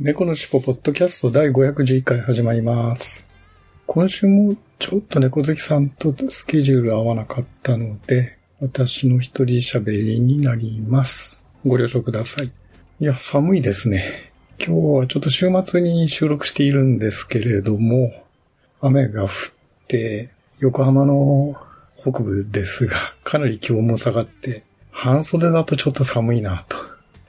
猫のしぽポッドキャスト第511回始まります。今週もちょっと猫好きさんとスケジュール合わなかったので、私の一人喋りになります。ご了承ください。いや、寒いですね。今日はちょっと週末に収録しているんですけれども、雨が降って、横浜の北部ですが、かなり気温も下がって、半袖だとちょっと寒いな、と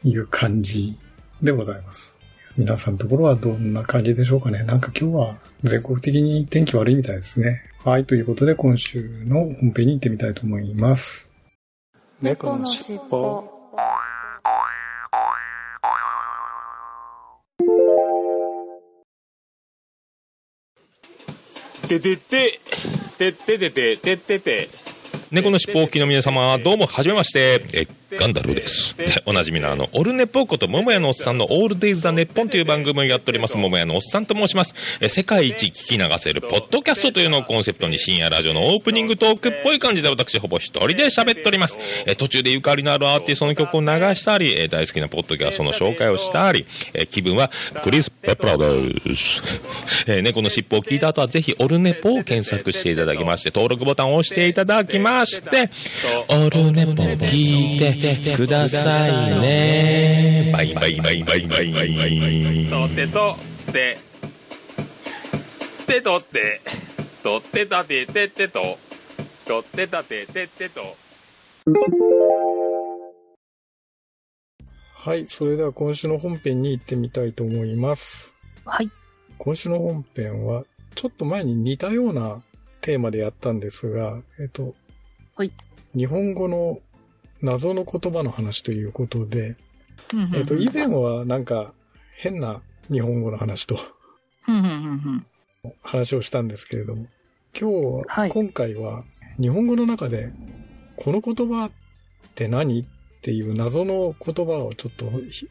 いう感じでございます。皆さんのところはどんな感じでしょうかね。なんか今日は全国的に天気悪いみたいですね。はい、ということで今週の本編に行ってみたいと思います。猫のしっぽててて、てっててて、てってて。猫のしっぽおきの皆様、どうも、はじめまして、え、ガンダルです。おなじみのあの、オルネポこと、桃屋のおっさんのオールデイズ・ザ・ネッポンという番組をやっております、桃屋のおっさんと申します。え、世界一聞き流せる、ポッドキャストというのをコンセプトに深夜ラジオのオープニングトークっぽい感じで私、ほぼ一人で喋っております。え、途中でゆかりのあるアーティストの曲を流したり、え、大好きなポッドキャストの紹介をしたり、え、気分はクリス・ペプラです。え猫のしっぽを聞いた後はぜひオルネポを検索していただきまして、登録ボタンを押していただきまして、オルネポを聞いててくださいね。バイバイバイバイバイバイ。とってとって。てとって。とってたててってと。とってたててってと。はい、それでは今週の本編に行ってみたいと思います。はい今週の本編は、ちょっと前に似たようなテーマでやったんですが、えっと、はい日本語の謎の言葉の話ということで、えっと、以前はなんか変な日本語の話と話をしたんですけれども、今日は、はい。今回は日本語の中で、この言葉って何っていう謎の言葉をちょっとひ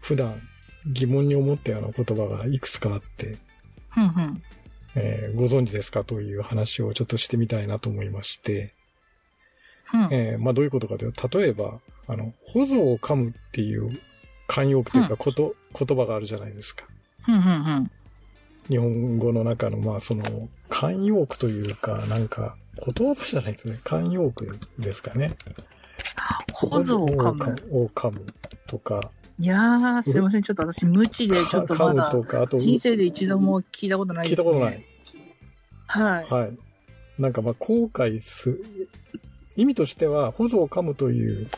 普段疑問に思ったような言葉がいくつかあって、えーご存知ですかという話をちょっとしてみたいなと思いまして、えーまあどういうことかというと、例えば、あの、保存を噛むっていう慣用句というかこと、言葉があるじゃないですか。日本語の中の、まあその、慣用句というか、なんか、言葉じゃないですね。慣用句ですかね。保存を噛む。む。を噛むとか、いやー、すいません。ちょっと私、無知で、ちょっとま噛むだ、とか、あと、人生で一度も聞いたことないです、ね。聞いたことない。。はい。はい。なんかまあ、後悔す、意味としては、保存を噛むという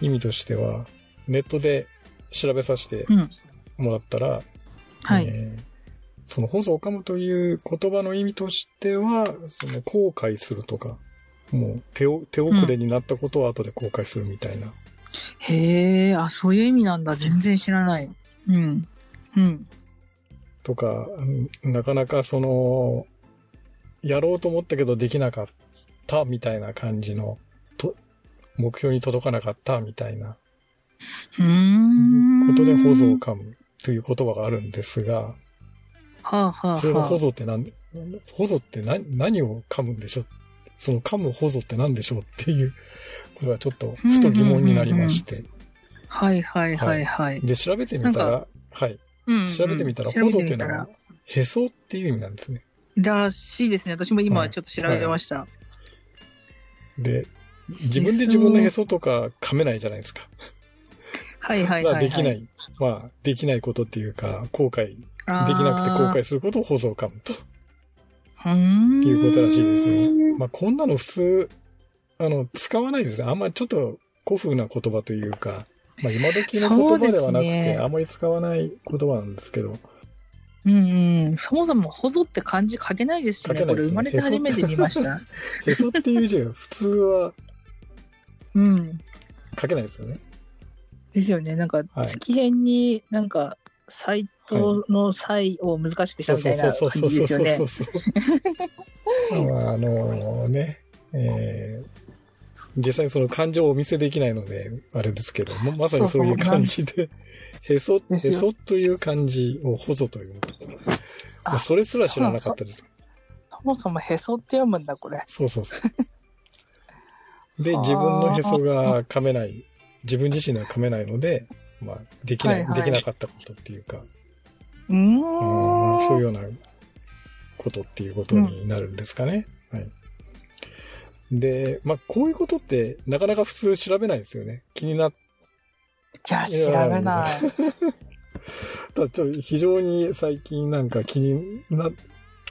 意味としては、ネットで調べさせてうん。もらったら、はい。えーその保存を噛むという言葉の意味としては、その後悔するとか、もう手を、手遅れになったことを後で後悔するみたいな。へえ、あ、そういう意味なんだ。全然知らない。うん。うん。とか、うんなかなかその、やろうと思ったけどできなかったみたいな感じの、と、目標に届かなかったみたいなうーん。ことで保存を噛むという言葉があるんですが、はあ、はあ、それの保は存って何、保存って何何を噛むんでしょう？その噛む保存って何でしょうっていうことがちょっとふと疑問になりまして。あ。はい、はい、はい、はい。で、調べてみたら、はい。うん調べてみたら、調保べてみたら存っていうのは、へそっていう意味なんですね。らしいですね。私も今ちょっと調べました。で、自分で自分のへそとか噛めないじゃないですか。はい、はい、まあはい。できない。まあ、できないことっていうか、後悔、できなくて後悔することを保存を噛むと。いうことらしいですよ。まあ、こんなの普通、あの、使わないですね。あんまりちょっと古風な言葉というか、まあ、今時の言葉ではなくて、ねあんまり使わない言葉なんですけど、うんうん。そもそも、ほぞって漢字書けないですしね。書けないですねこれ生まれて初めて見ました。へそっていう字は普通はうん。書けないですよね。ですよね。なんか、はい月辺になんか、斎藤の際を難しくしたみたいな感じですよねそう。そうそうそう。まあ、あのね、えー実際にその感情をお見せできないので、あれですけど、ままさにそういう感じで、へそ、へそという漢字をほぞという。あそれすら知らなかったです。そもそもへそって読むんだ、これ。そうそうそう。で、自分のへそが噛めない、自分自身では噛めないので、まあ、できない、はいはいできなかったことっていうか、うーん。うんそういうようなことっていうことになるんですかね。はい。で、まあ、こういうことってなかなか普通調べないですよね。気になっいや、調べない。た、ちょっと非常に最近なんか気になっ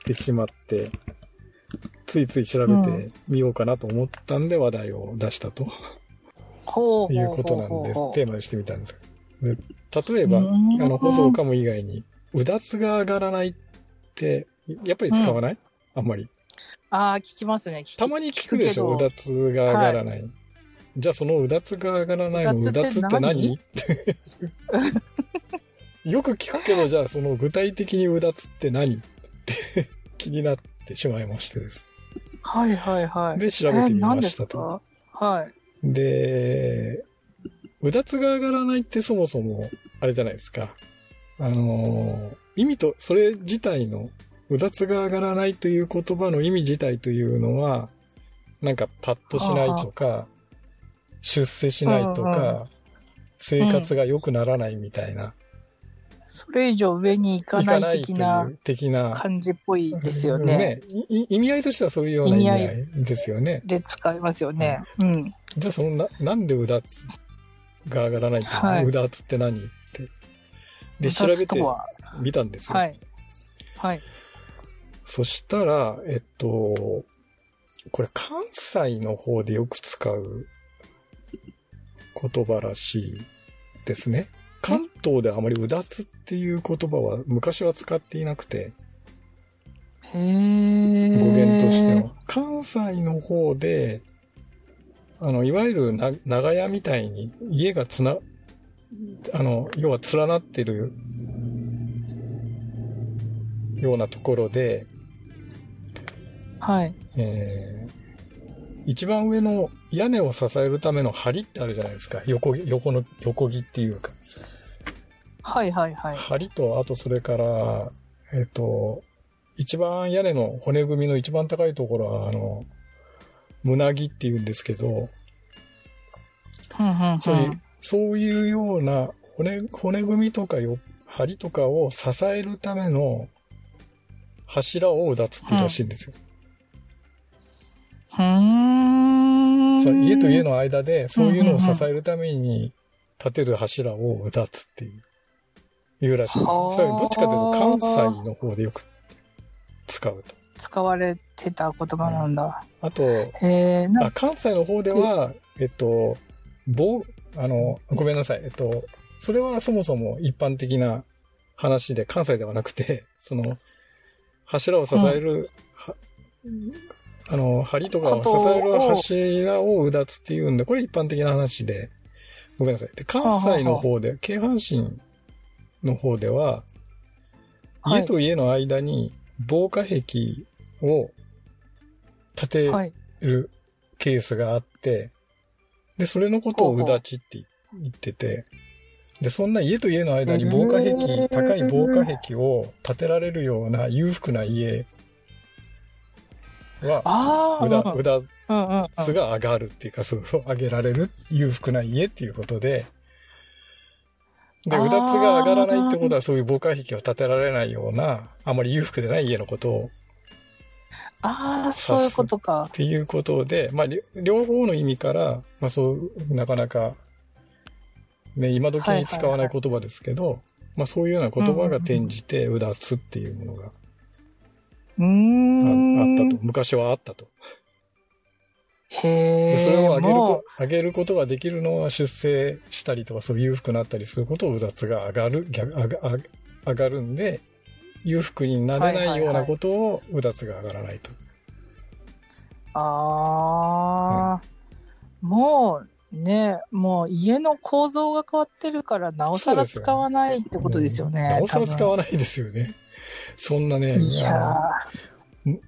てしまって、ついつい調べてみようかなと思ったんで話題を出したとほうほういうことなんです。テーマにしてみたんです。で例えば、あうんの、歩道かも以外に、うだつが上がらないって、やっぱり使わない、あんまり。ああ、聞きますね。たまに聞くでしょ、うだつが上がらない。じゃあそのうだつが上がらないのううだつって何？よく聞くけど、じゃあその具体的にうだつって何？って 気になってしまいましてです。はいはいはい。で調べてみましたとはい。で、うだつが上がらないってそもそも、あれじゃないですか。あのー意味と、それ自体の、うだつが上がらないという言葉の意味自体というのは、なんかパッとしないとか、出世しないとうんうか、生活が良くならないみたいな、それ以上上に行かない的とな的な、感じっぽいですよね。いい意味合いとしてはそういうような意味合意いですよね。で使いますよね。うん。じゃあそのな、なんでうだつが上がらないって、はいうだつって何って。で、調べてみたんですよ。はい。はい。そしたら、えっと、これ関西の方でよく使う言葉らしいですね。関東であまりうだつっていう言葉は昔は使っていなくて、へえ。語源としては。関西の方で、あの、いわゆるな長屋みたいに家がつな、あの、要は連なってるようなところで、はい。えー一番上の屋根を支えるための梁ってあるじゃないですか。横、横の、横木っていうか。はいはいはい。梁と、あとそれから、えっ、と、一番屋根の骨組みの一番高いところは、あの、胸木って言うんですけど、そういう、そういうような骨、骨組みとかよ、梁とかを支えるための柱をうだつっていうらしいんですよ。ふーん。そう家と家の間で、そういうのを支えるために立てる柱をうだつっていう、いうらしいです。はあそれどっちかというと関西の方でよく使うと。使われてた言葉なんだ。あと、へえ、なあ、関西の方では、えっと、棒、あの、ごめんなさい。えっと、それはそもそも一般的な話で、関西ではなくて、その、柱を支える、はあの、梁とかを支える柱をうだつっていうんで、これ一般的な話で、ごめんなさい。で、関西の方で、京阪神の方では、はい。家と家の間に防火壁を建てはい。るケースがあって、で、それのことをうだちって言ってて、で、そんな家と家の間に防火壁、高い防火壁を建てられるような裕福な家は。うだ、うだうんうんうん。つが上がるっていうか、それを上げられる裕福な家っていうことで、で、うだつが上がらないってことはそういう防火壁を建てられないような、あまり裕福でない家のことをああ、そういうことかっ。ていうことで、まあ、り両方の意味から、まあそう、なかなか、ね、今時に使わない言葉ですけど、まあそういうような言葉が転じて、うだつっていうものがあうーん。あったと。昔はあったと。へえ。でそれを上げる上げることができるのは出世したりとか、そういう裕福になったりすることをうだつが上がる、逆上が上が上がるんで、裕福になれないようなことをうだつが上がらないと。ああ、もう、ね、もう家の構造が変わってるから、なおさら使わないってことですよね。なおさら使わないですよね。そんなね、いや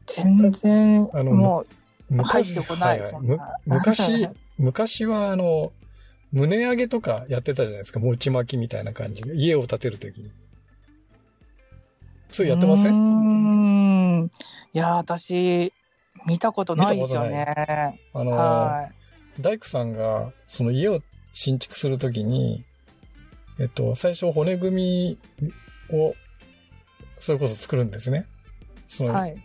全然、あのもの入ってこないははそんなむ昔、昔はあの、胸上げとかやってたじゃないですか。餅巻きみたいな感じで。家を建てるときに。そうう、やってませうんーん。いやー、私、見たことないですよ見ね。あの、は大工さんが、その家を新築するときに、えっと、最初骨組みを、それこそ作るんですね。そい。のはい。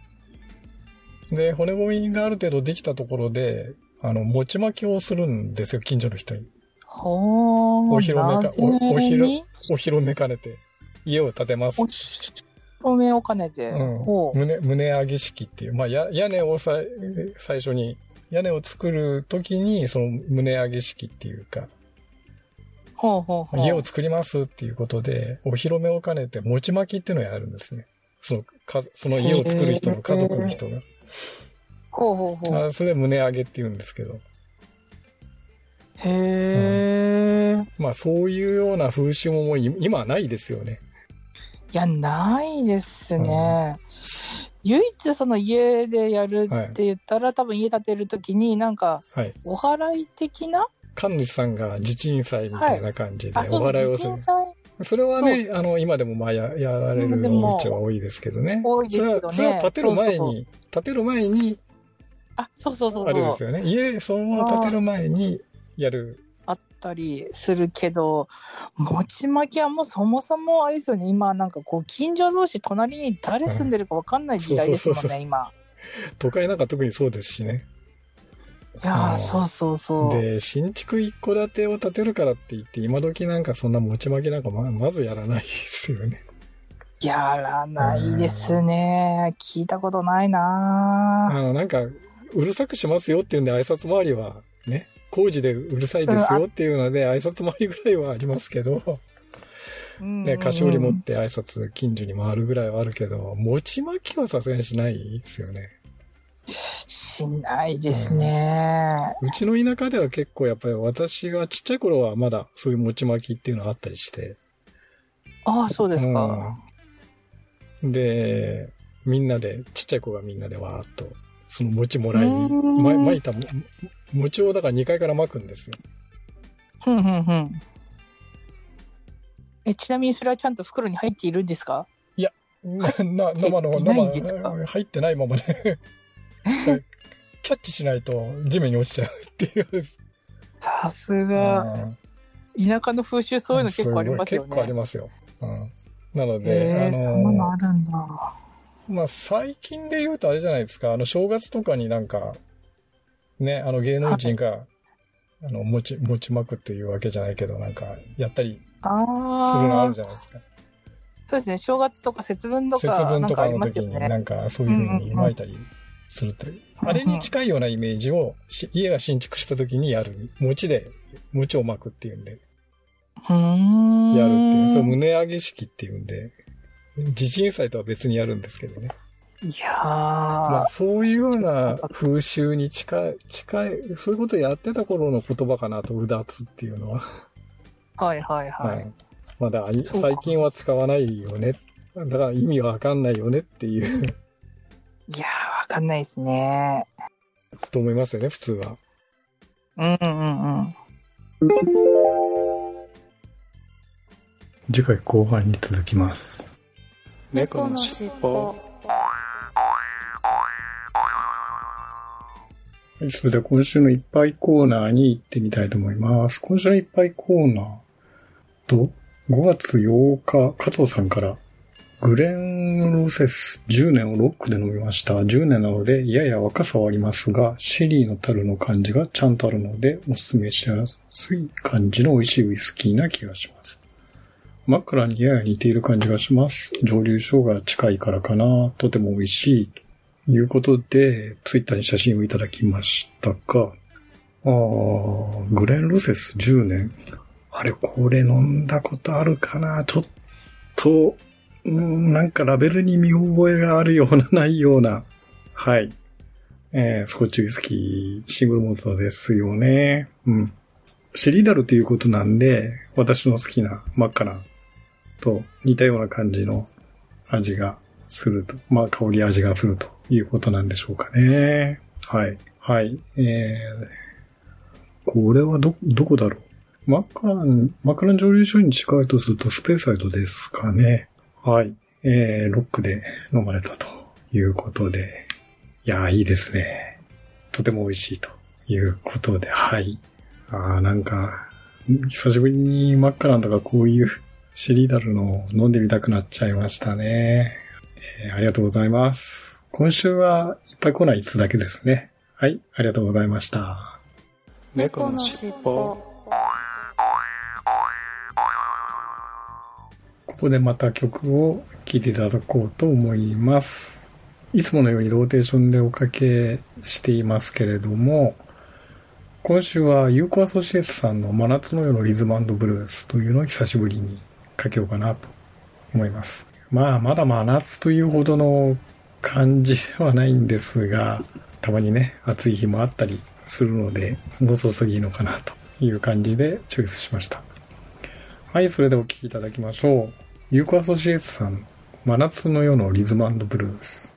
で、骨組みがある程度できたところで、あの、餅巻きをするんですよ、近所の人に。ほー、お披露目かおお披露にお披露目兼ねて、家を建てますお。披露目を兼ねて。うん。胸、胸上げ式っていう、まあ、や屋根をさ最初に、屋根を作るときに、その胸上げ式っていうか、ほうほうほう。家を作りますっていうことで、お披露目を兼ねて、餅巻きっていうのをやるんですね。その、か、その家を作る人の家族の人が。ほうほうほう。あそれ胸上げって言うんですけど。へー。まあ、そういうような風習ももうい今はないですよね。いや、ないですね。唯一その家でやるって言ったら、多分家建てるときになんか、はい。お払い的な？神主さんが地鎮祭みたいな感じでお払いをする地鎮。祭？それはね、あの、今でもまあややられるお家は多いですけどね。多いですけどねそれは建てる前そうに、建てる前に、あ、そうそうそうあれで。すよね。家、そのまま建てる前にやる。あったりするけど、餅巻きはもうそもそもあれですよね、今なんかこう近所同士隣に誰住んでるかわかんない時代ですもんね、今。都会なんか特にそうですしね。いやそうそうそう。で、新築一戸建てを建てるからって言って、今時なんかそんな持ち巻きなんかままずやらないですよね。やらないですね。聞いたことないなあの、なんか、うるさくしますよっていうんで挨拶回りは、ね、工事でうるさいですよっていうので挨拶回りぐらいはありますけど、ぁ。ね、菓子折り持って挨拶近所に回るぐらいはあるけど、餅巻きはさすがにしないですよね。しないですね。うちの田舎では結構やっぱり私がちっちゃい頃はまだそういう餅巻きっていうのがあったりして。ああ、そうですか。うんで、みんなで、ちっちゃい子がみんなでわーっと、その餅もらいに、うんま巻いたも餅をだから2階から巻くんですよ。ふんふんふん。え、ちなみにそれはちゃんと袋に入っているんですか？な、な、生の、生、入ってないままで、キャッチしないと地面に落ちちゃうっていう。さすが、うん田舎の風習そういうの結構ありますよごい結構ありね。ますよ。うん。なので、へえ、あそんなのの、あるんだ。まあ、最近で言うとあれじゃないですか、あの、正月とかになんか、ね、あの、芸能人が、あの、餅、餅巻くっていうわけじゃないけど、なんか、やったりするのある、じゃないですか。そうですね。正月とか節分と節か、分とかの時に。なんか、そういう風に巻いたりするって、あれに近いようなイメージを、し家が新築した時にやる。餅で、餅を巻くっていうんで。やるっていう。そう、胸上げ式っていうんで、地震祭とは別にやるんですけどね。いやー、まあ、そういうような風習に近い、近い、そういうことやってた頃の言葉かなと、うだつっていうのは。はいはいはい。い。まだ最近は使わないよね。だから意味わかんないよねっていう、いやー、わかんないですね。と思いますよね、普通は。うんうんうん。次回後半に続きます。猫のしっぽはい、それでは今週のいっぱいコーナーに行ってみたいと思います。今週のいっぱいコーナーと、5月8日、加藤さんから、グレン・ロセス10年をロックで飲みました。10年なので、やや若さはありますが、シェリーの樽の感じがちゃんとあるので、おすすめしやすい感じの美味しいウイスキーな気がします。枕にやや似ている感じがします。蒸留所が近いからかな。とても美味しい。いうことで、ツイッターに写真をいただきましたが、あグレン・ルセス10年。あれ、これ飲んだことあるかな？ちょっと、うんなんかラベルに見覚えがあるような、ないような。はい。えー、スコッチウイスキー、シングルモルトですよね。うん。シリダルということなんで、私の好きな真っ赤なと似たような感じの味がすると、まあ香り味がするということなんでしょうかね。はい。はい。えー、これはど、どこだろう？マカラン、マカラン蒸留所に近いとするとスペーサイドですかね。はい。えー、ロックで飲まれたということで。いやー、いいですね。とても美味しいということで、はい。あー、なんか、久しぶりにマッカランとかこういうシリーダルのを飲んでみたくなっちゃいましたね。えーありがとうございます。今週はいっぱい来ないつだけですね。はい、ありがとうございました。猫のしっぽここでまた曲を聴いていただこうと思います。いつものようにローテーションでおかけしていますけれども、今週はユーコアソシエツさんの真夏の夜のリズムブルースというのを久しぶりにかけようかなと思います。まあ、まだ真夏というほどの感じではないんですが、たまにね、暑い日もあったりするので、もうそろそろいいのかなという感じでチョイスしました。はい、それではお聴きいただきましょう。ユーコアソシエツさん、真夏の夜のリズムブルース。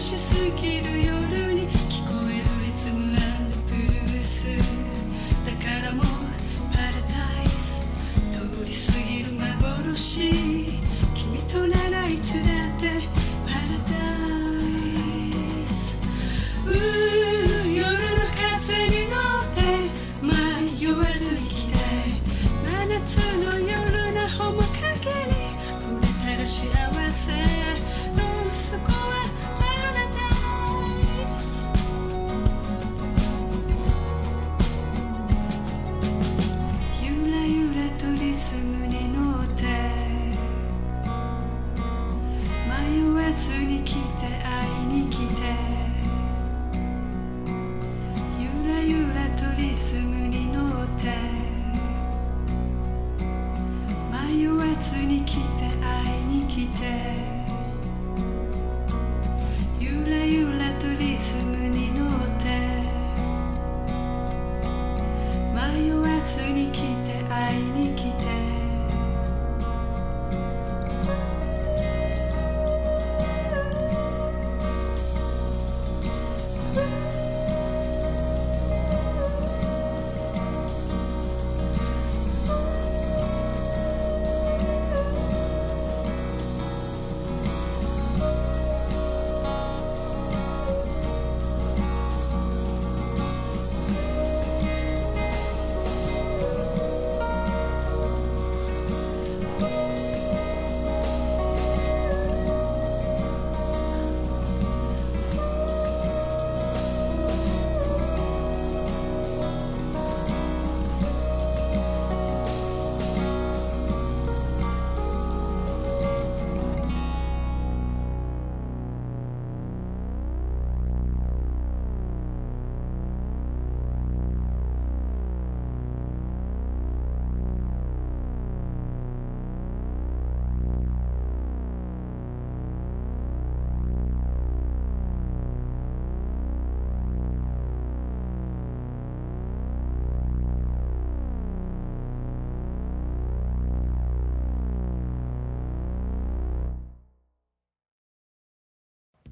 しすぎるよ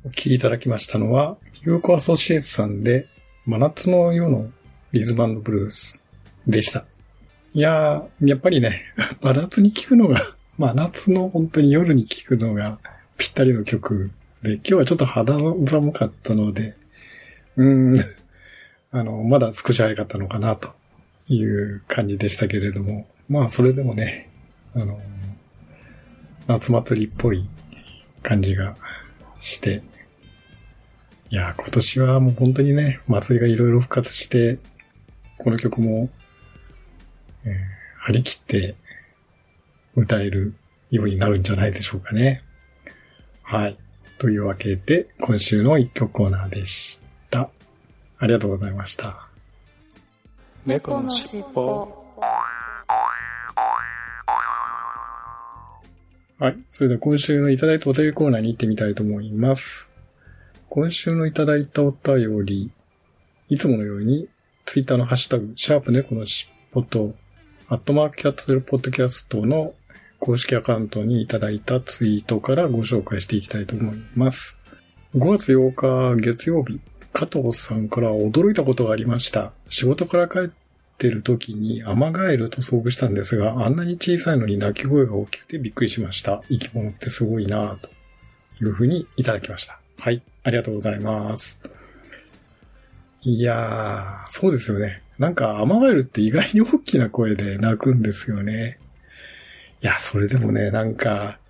お聴きいただきましたのは、ユーコアソシエイツさんで、真夏の夜のリズムブルースでした。いやー、やっぱりね、真夏に聴くのが、真夏の本当に夜に聴くのがぴったりの曲で、今日はちょっと肌寒かったので、うーん、あの、まだ少し早かったのかなという感じでしたけれども、まあそれでもね、あの、夏祭りっぽい感じがして、いやー、今年はもう本当にね、祭りがいろいろ復活して、この曲も、えー張り切って歌えるようになるんじゃないでしょうかね。はい。というわけで、今週の一曲コーナーでした。ありがとうございました。猫のしっぽはい。それでは今週のいただいたお便りコーナーに行ってみたいと思います。今週のいただいたお便り、いつものように、ツイッターのハッシュタグ、シャープ猫のしっぽと、アットマークキャットゼルポッドキャストの公式アカウントにいただいたツイートからご紹介していきたいと思います。5月8日月曜日、加藤さんから驚いたことがありました。仕事から帰ってる時にアマガエルと遭遇したんですが、あんなに小さいのに鳴き声が大きくてびっくりしました。生き物ってすごいなぁというふうにいただきました。はい、ありがとうございます。いやー、そうですよね。なんかアマガエルって意外に大きな声で鳴くんですよね。いや、それでもね、なんか、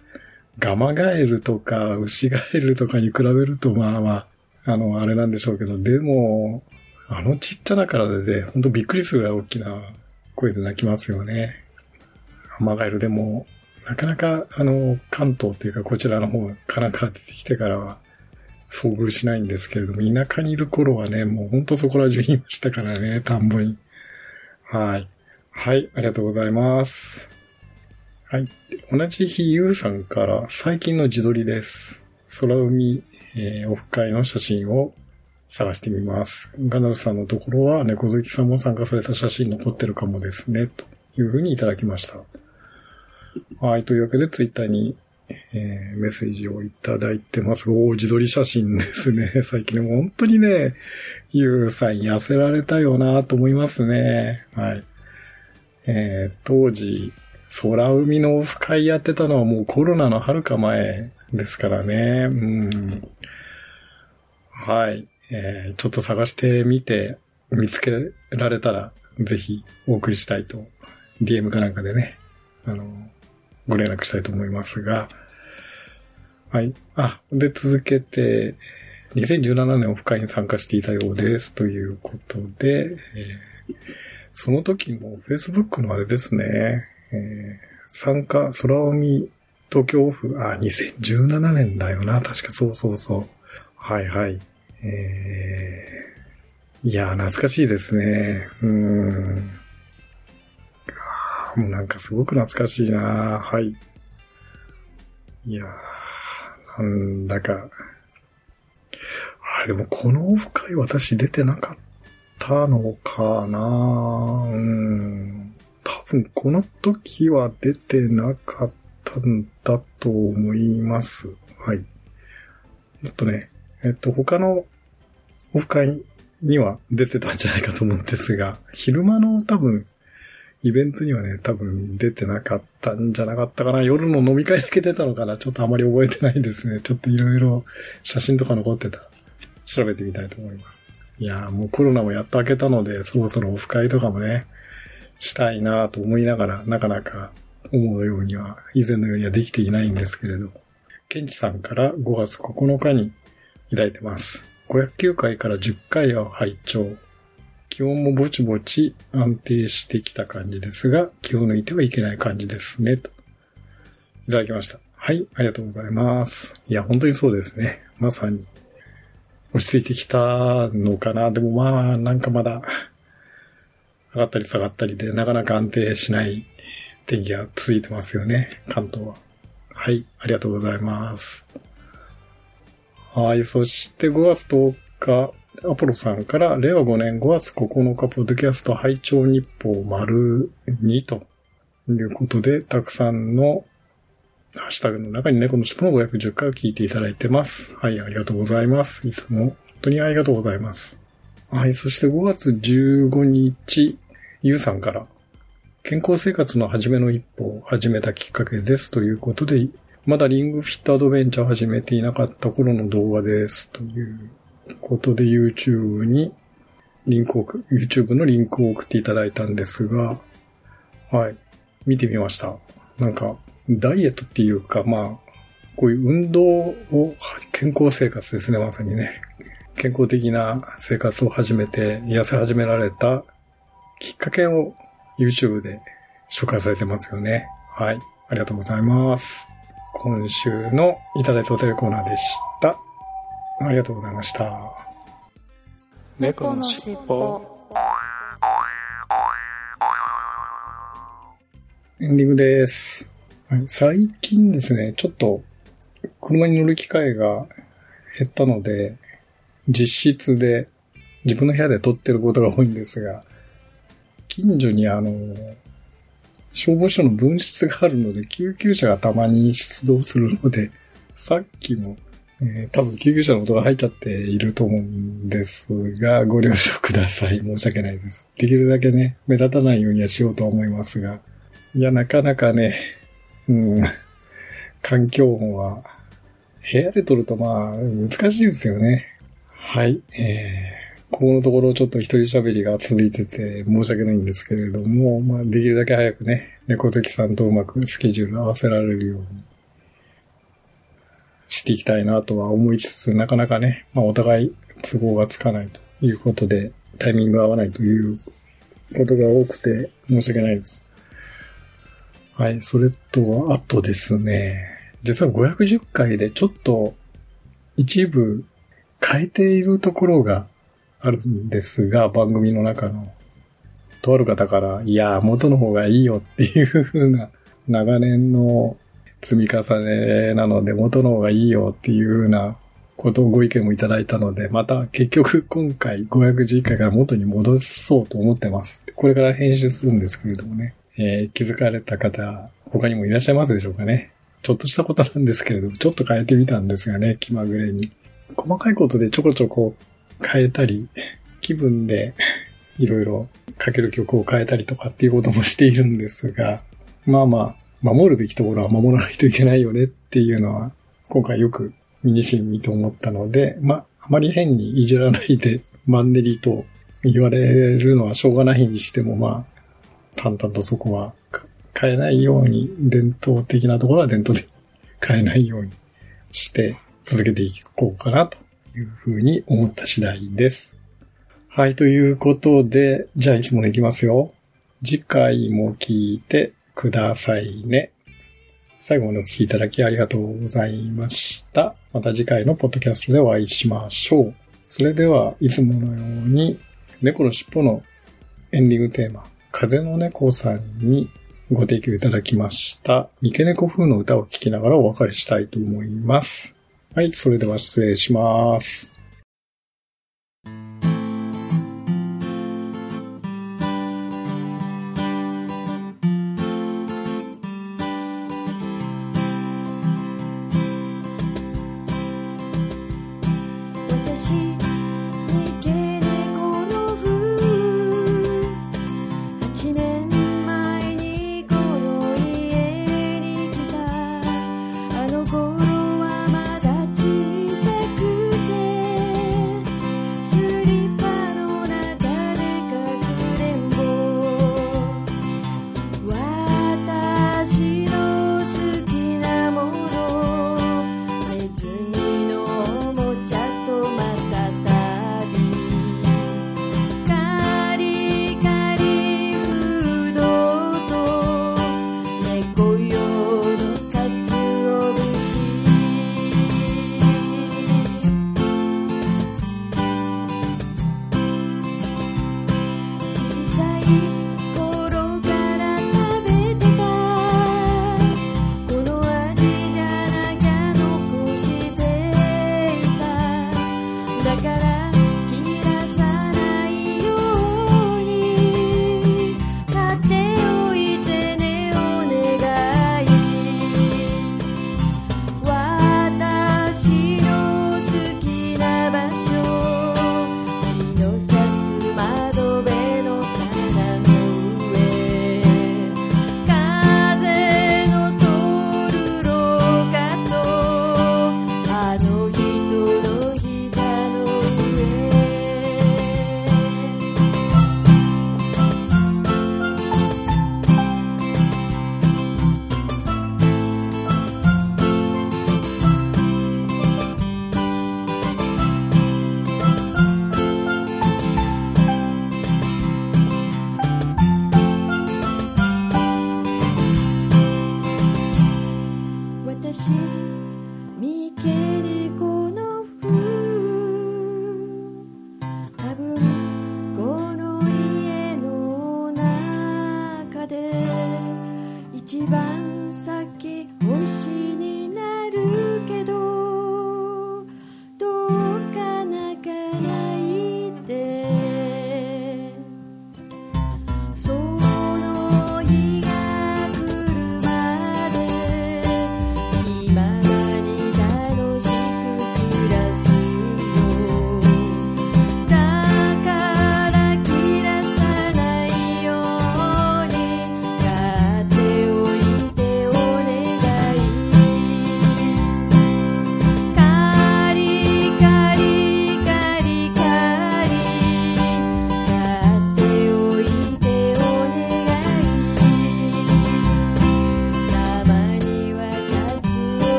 ガマガエルとかウシガエルとかに比べるとまあまあ、あの、あれなんでしょうけど、でも、あのちっちゃな体で、ほんとびっくりするぐらい大きな声で鳴きますよね。アマガエルでも、なかなか、あの、関東というかこちらの方、神奈川出てきてからは、遭遇しないんですけれども、田舎にいる頃はね、もうほんとそこら中にいましたからね、田んぼに。はい。はい、ありがとうございます。はい。同じ日、ゆうさんから最近の自撮りです。空海、えーオフ会の写真を探してみます。ガナルさんのところは猫好きさんも参加された写真残ってるかもですね、というふうにいただきました。はい。というわけで、ツイッターに、えーメッセージをいただいてます。おー自撮り写真ですね。最近でも本当にね、ゆうさん痩せられたよなと思いますね。はい。えー当時、空海のオフ会やってたのはもうコロナの遥か前ですからね。うん。はい。えーちょっと探してみて、見つけられたら、ぜひお送りしたいと、DM かなんかでね、あの、ご連絡したいと思いますが、はい。あ、で、続けて、2017年オフ会に参加していたようです。ということで、えーその時も Facebook のあれですね、えー参加、空海東京オフ、あ、2017年だよな。確かそうそうそう。はいはい。えー、いや、懐かしいですね。うん。もうなんかすごく懐かしいなはい。いやー、なんだか。あれ、でもこのオフ会私出てなかったのかなうん。多分この時は出てなかったんだと思います。はい。もっとね、えっと、他のオフ会には出てたんじゃないかと思うんですが、昼間の多分、イベントにはね、多分出てなかったんじゃなかったかな。夜の飲み会だけ出たのかな。ちょっとあまり覚えてないですね。ちょっといろいろ写真とか残ってた調べてみたいと思います。いやーもうコロナもやっと明けたので、そろそろオフ会とかもね、したいなと思いながら、なかなか思うようには、以前のようにはできていないんですけれど、ケンチさんから5月9日にいただいてます。509回から10回を拝聴。気温もぼちぼち安定してきた感じですが、気を抜いてはいけない感じですね。と。いただきました。はい、ありがとうございます。いや、本当にそうですね。まさに、落ち着いてきたのかな。でもまあ、なんかまだ、上がったり下がったりで、なかなか安定しない天気が続いてますよね。関東は。はい、ありがとうございます。はい、そして5月10日、アポロさんから、令和5年5月9日、ポッドキャスト拝聴日報丸2ということで、たくさんのハッシュタグの中に猫の尻尾の510回を聞いていただいてます。はい、ありがとうございます。いつも本当にありがとうございます。はい、そして5月15日、ゆうさんから、健康生活の初めの一歩を始めたきっかけですということで、まだリングフィットアドベンチャーを始めていなかった頃の動画ですということで YouTube にリンクを、YouTube のリンクを送っていただいたんですが、はい、見てみました。なんか、ダイエットっていうか、まあ、こういう運動を、健康生活ですね、まさにね。健康的な生活を始めて、痩せ始められたきっかけを YouTube で紹介されてますよね。はい。ありがとうございます。今週のいただいたお便りコーナーでした。ありがとうございました。猫のしっぽ。エンディングです。はい、最近ですね、ちょっと車に乗る機会が減ったので、実質で自分の部屋で撮ってることが多いんですが、近所にあの、消防署の分室があるので、救急車がたまに出動するので、さっきも、えー多分救急車の音が入っちゃっていると思うんですが、ご了承ください。申し訳ないです。できるだけね、目立たないようにはしようとは思いますが、いや、なかなかね、うん、環境音は、部屋で撮るとまあ、難しいですよね。はい、えー、ここのところちょっと一人喋りが続いてて申し訳ないんですけれども、まあ、できるだけ早くね、猫好きさんとうまくスケジュール合わせられるようにしていきたいなとは思いつつ、なかなかね、まあ、お互い都合がつかないということで、タイミングが合わないということが多くて申し訳ないです。はい、それと、あとですね、実は510回でちょっと一部変えているところがあるんですが、番組の中の。とある方から、いや、元の方がいいよっていう風な長年の積み重ねなので元の方がいいよっていう風なことをご意見もいただいたので、また結局今回511回から元に戻そうと思ってます。これから編集するんですけれどもね、えー気づかれた方、他にもいらっしゃいますでしょうかね。ちょっとしたことなんですけれども、ちょっと変えてみたんですがね、気まぐれに。細かいことでちょこちょこ変えたり、気分でいろいろかける曲を変えたりとかっていうこともしているんですが、まあまあ、守るべきところは守らないといけないよねっていうのは、今回よく身にしみと思ったので、まあ、あまり変にいじらないで、マンネリと言われるのはしょうがないにしても、まあ、淡々とそこは変えないように、伝統的なところは伝統的に変えないようにして続けていこうかなというふうに思った次第です。はい、ということで、じゃあいつものいきますよ。次回も聞いてくださいね。最後までお聞きいただきありがとうございました。また次回のポッドキャストでお会いしましょう。それでは、いつものように、猫の尻尾のエンディングテーマ、風の猫さんにご提供いただきました、三毛猫風の歌を聴きながらお別れしたいと思います。はい、それでは失礼します。